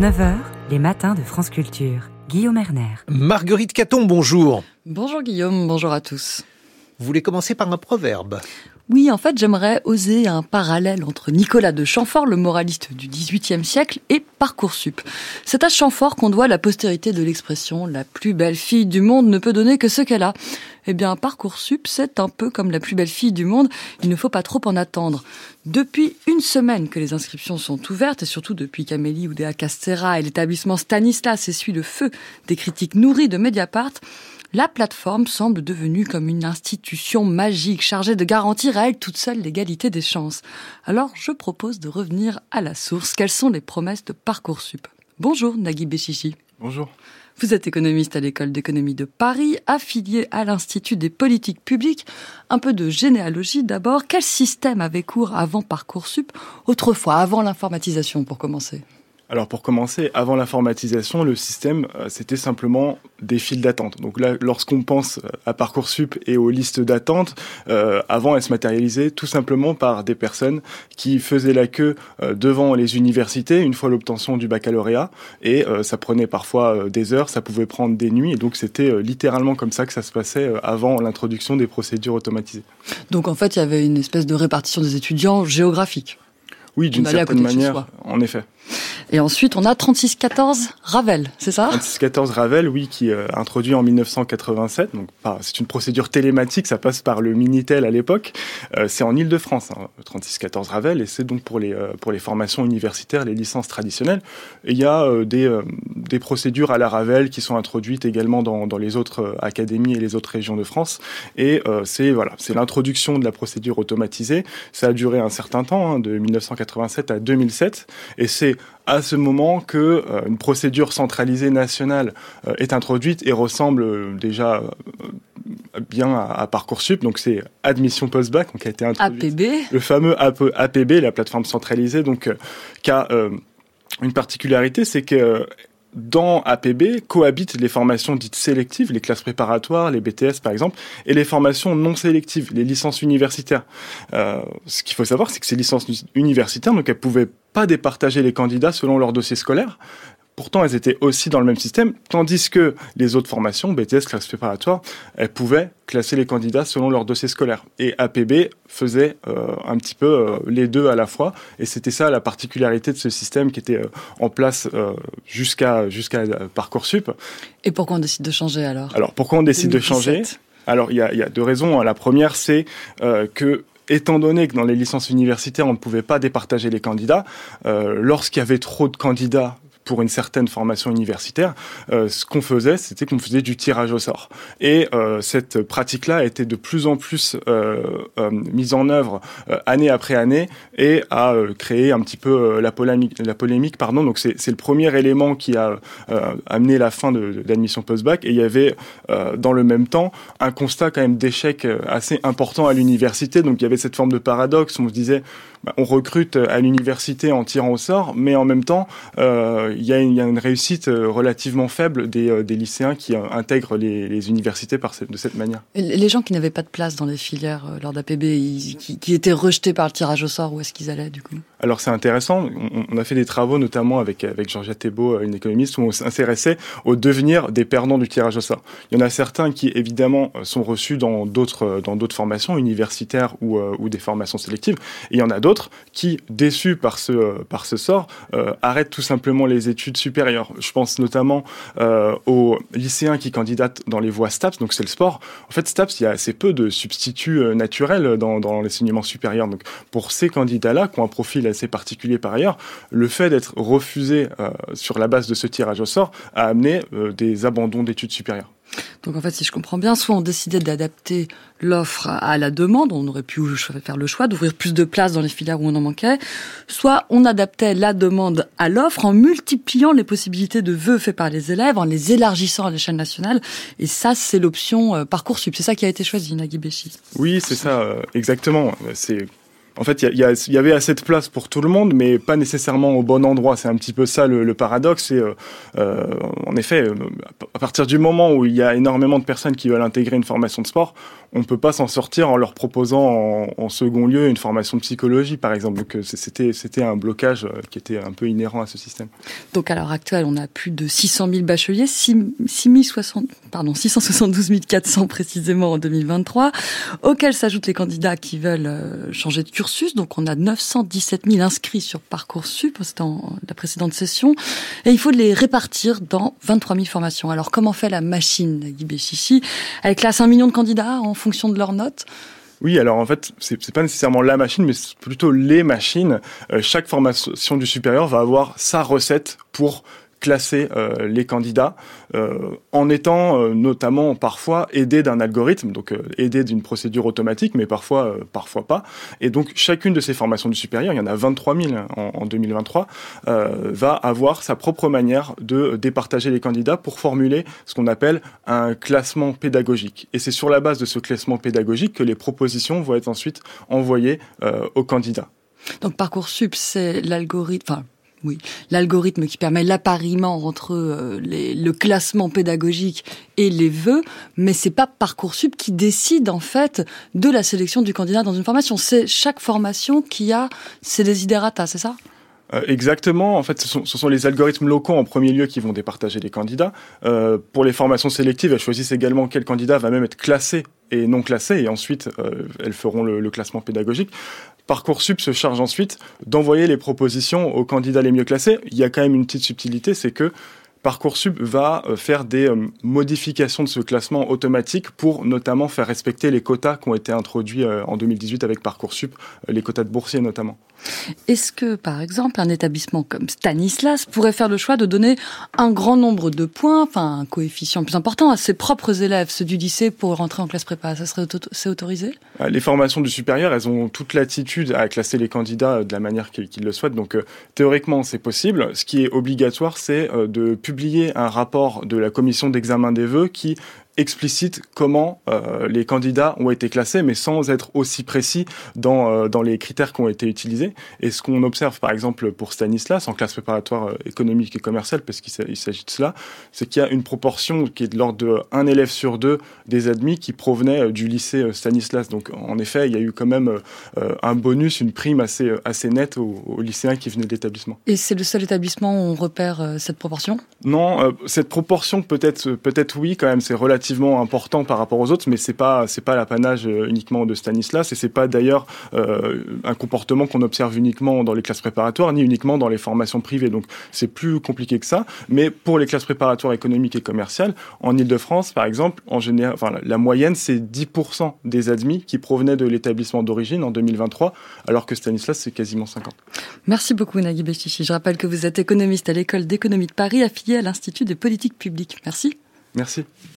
9h, les matins de France Culture. Guillaume Erner. Marguerite Caton, bonjour. Bonjour Guillaume, bonjour à tous. Vous voulez commencer par un proverbe Oui, en fait, j'aimerais oser un parallèle entre Nicolas de Chamfort, le moraliste du XVIIIe siècle, et Parcoursup. C'est à Chamfort qu'on doit la postérité de l'expression « la plus belle fille du monde ne peut donner que ce qu'elle a ». Eh bien, Parcoursup, c'est un peu comme la plus belle fille du monde, il ne faut pas trop en attendre. Depuis une semaine que les inscriptions sont ouvertes, et surtout depuis qu'Amélie Oudéa Castera et l'établissement Stanislas essuient le feu des critiques nourries de Mediapart, la plateforme semble devenue comme une institution magique chargée de garantir à elle toute seule l'égalité des chances. Alors je propose de revenir à la source. Quelles sont les promesses de Parcoursup? Bonjour Nagui Béchichi. Bonjour. Vous êtes économiste à l'école d'économie de Paris, affilié à l'Institut des politiques publiques. Un peu de généalogie d'abord. Quel système avait cours avant Parcoursup Autrefois, avant l'informatisation pour commencer? Alors pour commencer, avant l'informatisation, le système, euh, c'était simplement des files d'attente. Donc là, lorsqu'on pense euh, à Parcoursup et aux listes d'attente, euh, avant, elles se matérialisaient tout simplement par des personnes qui faisaient la queue devant les universités une fois l'obtention du baccalauréat. Et ça prenait parfois des heures, ça pouvait prendre des nuits. Et donc c'était littéralement comme ça que ça se passait avant l'introduction des procédures automatisées. Donc en fait, il y avait une espèce de répartition des étudiants géographique. Oui, d'une certaine manière, en effet. Et ensuite, on a 3614 Ravel, c'est ça? 3614 Ravel, oui, qui est euh, introduit en 1987. Donc, c'est une procédure télématique, ça passe par le Minitel à l'époque. Euh, c'est en Ile-de-France, hein, 3614 Ravel, et c'est donc pour les, euh, pour les formations universitaires, les licences traditionnelles. Et il y a des, des procédures à la Ravel qui sont introduites également dans, dans les autres académies et les autres régions de France. Et c'est voilà, c'est l'introduction de la procédure automatisée. Ça a duré un certain temps, hein, de 1987 à 2007, et c'est à ce moment que euh, une procédure centralisée nationale euh, est introduite et ressemble euh, déjà bien à, Parcoursup. Donc c'est admission post-bac qui a été introduit. APB. Le fameux APB, la plateforme centralisée, donc qui a une particularité, c'est que dans APB cohabitent les formations dites sélectives, les classes préparatoires, les BTS par exemple, et les formations non sélectives, les licences universitaires. Euh, ce qu'il faut savoir, c'est que ces licences universitaires, donc elles pouvaient pas départager les candidats selon leur dossier scolaire, Pourtant, elles étaient aussi dans le même système, tandis que les autres formations, BTS, classe préparatoire, elles pouvaient classer les candidats selon leur dossier scolaire. Et APB faisait euh, un petit peu euh, les deux à la fois. Et c'était ça la particularité de ce système qui était euh, en place jusqu'à jusqu'à Parcoursup. Et pourquoi on décide de changer alors? Alors pourquoi on décide de changer? Alors il y a, y a, deux raisons. La première, c'est que étant donné que dans les licences universitaires, on ne pouvait pas départager les candidats, lorsqu'il y avait trop de candidats pour une certaine formation universitaire, euh, ce qu'on faisait, c'était qu'on faisait du tirage au sort. Et euh, cette pratique-là a été de plus en plus euh, mise en œuvre année après année et a créé un petit peu la polémique. La polémique pardon. Donc c'est le premier élément qui a amené la fin de, l'admission post-bac. Et il y avait dans le même temps un constat quand même d'échec assez important à l'université. Donc il y avait cette forme de paradoxe. On se disait, bah, on recrute à l'université en tirant au sort, mais en même temps, il y, a une réussite euh, relativement faible des, euh, lycéens qui intègrent les, universités par de cette manière. les gens qui n'avaient pas de place dans les filières lors d'APB, qui, qui, étaient rejetés par le tirage au sort, où est-ce qu'ils allaient du coup? Alors c'est intéressant, on, a fait des travaux notamment avec, avec Georgia Thébault, une économiste, où on s'intéressait au devenir des perdants du tirage au sort. Il y en a certains qui évidemment sont reçus dans d'autres dans d'autres formations universitaires ou, ou des formations sélectives, et il y en a d'autres qui, déçus par ce, par ce sort, euh, arrêtent tout simplement les études supérieures. Je pense notamment euh, aux lycéens qui candidatent dans les voies STAPS, donc c'est le sport. En fait, STAPS, il y a assez peu de substituts euh, naturels dans, dans l'enseignement supérieur. Donc pour ces candidats-là, qui ont un profil assez particulier par ailleurs, le fait d'être refusé sur la base de ce tirage au sort a amené des abandons d'études supérieures. Donc en fait, si je comprends bien, soit on décidait d'adapter l'offre à la demande, on aurait pu faire le choix d'ouvrir plus de places dans les filières où on en manquait, soit on adaptait la demande à l'offre en multipliant les possibilités de vœux faits par les élèves, en les élargissant à l'échelle nationale. Et ça, c'est l'option euh, Parcoursup. C'est ça qui a été choisi, Nagui Béchi. Oui, c'est ça, euh, exactement. C'est En fait, il y, avait assez de place pour tout le monde, mais pas nécessairement au bon endroit. C'est un petit peu ça le, paradoxe. Et euh, en effet, à partir du moment où il y a énormément de personnes qui veulent intégrer une formation de sport, on ne peut pas s'en sortir en leur proposant en, second lieu une formation de psychologie, par exemple. Donc c'était c'était un blocage qui était un peu inhérent à ce système. Donc à l'heure actuelle, on a plus de 600 000 bacheliers, 6, 60, pardon, 672 400 précisément en 2023, auxquels s'ajoutent les candidats qui veulent changer de cursus. Donc on a 917 000 inscrits sur Parcoursup, c'était la précédente session, et il faut les répartir dans 23 000 formations. Alors comment fait la machine, Guy Béchichi? Elle classe un million de candidats en fonction de leurs notes? Oui, alors en fait, c'est pas nécessairement la machine, mais plutôt les machines. Euh, chaque formation du supérieur va avoir sa recette pour classer euh, les candidats euh, en étant euh, notamment parfois aidé d'un algorithme, donc aidé d'une procédure automatique, mais parfois parfois pas. Et donc chacune de ces formations du supérieur, il y en a 23 000 en, en 2023, va avoir sa propre manière de départager les candidats pour formuler ce qu'on appelle un classement pédagogique. Et c'est sur la base de ce classement pédagogique que les propositions vont être ensuite envoyées aux candidats. Donc Parcoursup, c'est l'algorithme, oui, l'algorithme qui permet l'appariement entre euh, le classement pédagogique et les vœux, mais c'est pas parcoursup qui décide en fait de la sélection du candidat dans une formation. C'est chaque formation qui a ses desiderata, c'est ça? Euh, exactement. En fait, ce sont, les algorithmes locaux en premier lieu qui vont départager les candidats. Euh, pour les formations sélectives, elles choisissent également quel candidat va même être classé et non classé, et ensuite elles feront le, classement pédagogique. Parcoursup se charge ensuite d'envoyer les propositions aux candidats les mieux classés. Il y a quand même une petite subtilité, c'est que Parcoursup va euh, faire des euh, modifications de ce classement automatique pour notamment faire respecter les quotas qui ont été introduits euh, en 2018 avec Parcoursup, les quotas de boursiers notamment. Est-ce que, par exemple, un établissement comme Stanislas pourrait faire le choix de donner un grand nombre de points, enfin un coefficient plus important à ses propres élèves, ceux du lycée, pour rentrer en classe prépa? Ça serait c'est autorisé? Les formations du supérieur, elles ont toute l'attitude à classer les candidats de la manière qu'ils le souhaitent. Donc théoriquement, c'est possible. Ce qui est obligatoire, c'est de publier un rapport de la commission d'examen des vœux qui explicite comment euh, les candidats ont été classés, mais sans être aussi précis dans, euh, dans les critères qui ont été utilisés. Et ce qu'on observe, par exemple, pour Stanislas, en classe préparatoire euh, économique et commerciale, parce qu'il s'agit de cela, c'est qu'il y a une proportion qui est de l'ordre de un élève sur deux des admis qui provenaient du lycée Stanislas. Donc, en effet, il y a eu quand même un bonus, une prime assez, assez nette aux, lycéens qui venaient de l'établissement. Et c'est le seul établissement où on repère cette proportion? Non, cette proportion peut-être peut-être oui quand même, c'est important par rapport aux autres, mais c'est pas c'est pas l'apanage euh, uniquement de Stanislas et c'est pas d'ailleurs euh, un comportement qu'on observe uniquement dans les classes préparatoires ni uniquement dans les formations privées. Donc c'est plus compliqué que ça. Mais pour les classes préparatoires économiques et commerciales, en Ile-de-France par exemple, en général, enfin la moyenne c'est 10% des admis qui provenaient de l'établissement d'origine en 2023, alors que Stanislas c'est quasiment 50. Merci beaucoup Nagui Bestichi. Je rappelle que vous êtes économiste à l'école d'économie de Paris affilié à l'Institut des politiques publiques. Merci. Merci.